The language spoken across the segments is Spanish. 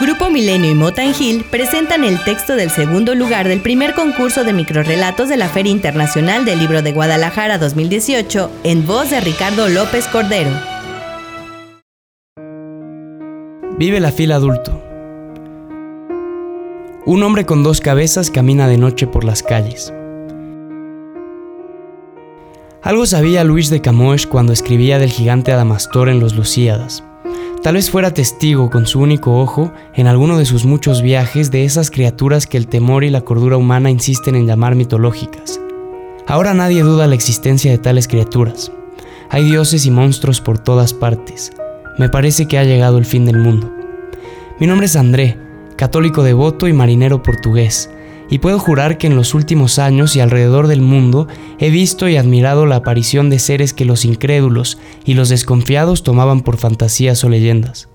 Grupo Milenio y Motan Hill presentan el texto del segundo lugar del primer concurso de microrelatos de la Feria Internacional del Libro de Guadalajara 2018 en voz de Ricardo López Cordero. Vive la fila adulto. Un hombre con dos cabezas camina de noche por las calles. Algo sabía Luis de Camões cuando escribía del gigante Adamastor en los Lucíadas. Tal vez fuera testigo con su único ojo en alguno de sus muchos viajes de esas criaturas que el temor y la cordura humana insisten en llamar mitológicas. Ahora nadie duda la existencia de tales criaturas. Hay dioses y monstruos por todas partes. Me parece que ha llegado el fin del mundo. Mi nombre es André, católico devoto y marinero portugués, y puedo jurar que en los últimos años y alrededor del mundo he visto y admirado la aparición de seres que los incrédulos y los desconfiados tomaban por fantasías o leyendas.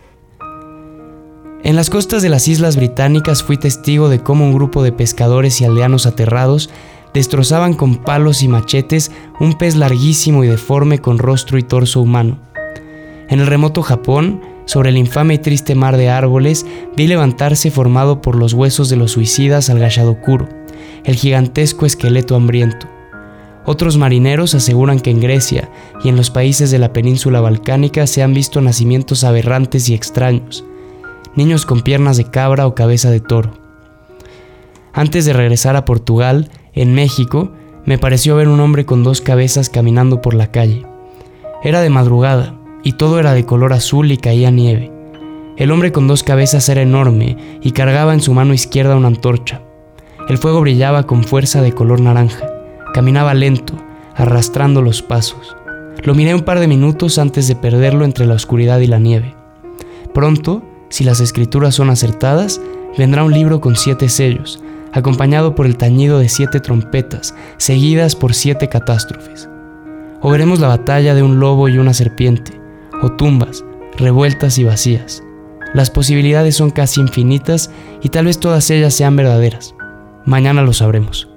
En las costas de las Islas Británicas fui testigo de cómo un grupo de pescadores y aldeanos aterrados destrozaban con palos y machetes un pez larguísimo y deforme con rostro y torso humano. En el remoto Japón, sobre el infame y triste mar de árboles, vi levantarse formado por los huesos de los suicidas al Gashadokuro, el gigantesco esqueleto hambriento. Otros marineros aseguran que en Grecia y en los países de la península balcánica se han visto nacimientos aberrantes y extraños, niños con piernas de cabra o cabeza de toro. Antes de regresar a Portugal, en México, me pareció ver un hombre con dos cabezas caminando por la calle. Era de madrugada, y todo era de color azul y caía nieve. El hombre con dos cabezas era enorme y cargaba en su mano izquierda una antorcha. El fuego brillaba con fuerza de color naranja. Caminaba lento, arrastrando los pasos. Lo miré un par de minutos antes de perderlo entre la oscuridad y la nieve. Pronto, si las escrituras son acertadas, vendrá un libro con siete sellos, acompañado por el tañido de siete trompetas, seguidas por siete catástrofes. O veremos la batalla de un lobo y una serpiente, o tumbas, revueltas y vacías. Las posibilidades son casi infinitas y tal vez todas ellas sean verdaderas. Mañana lo sabremos.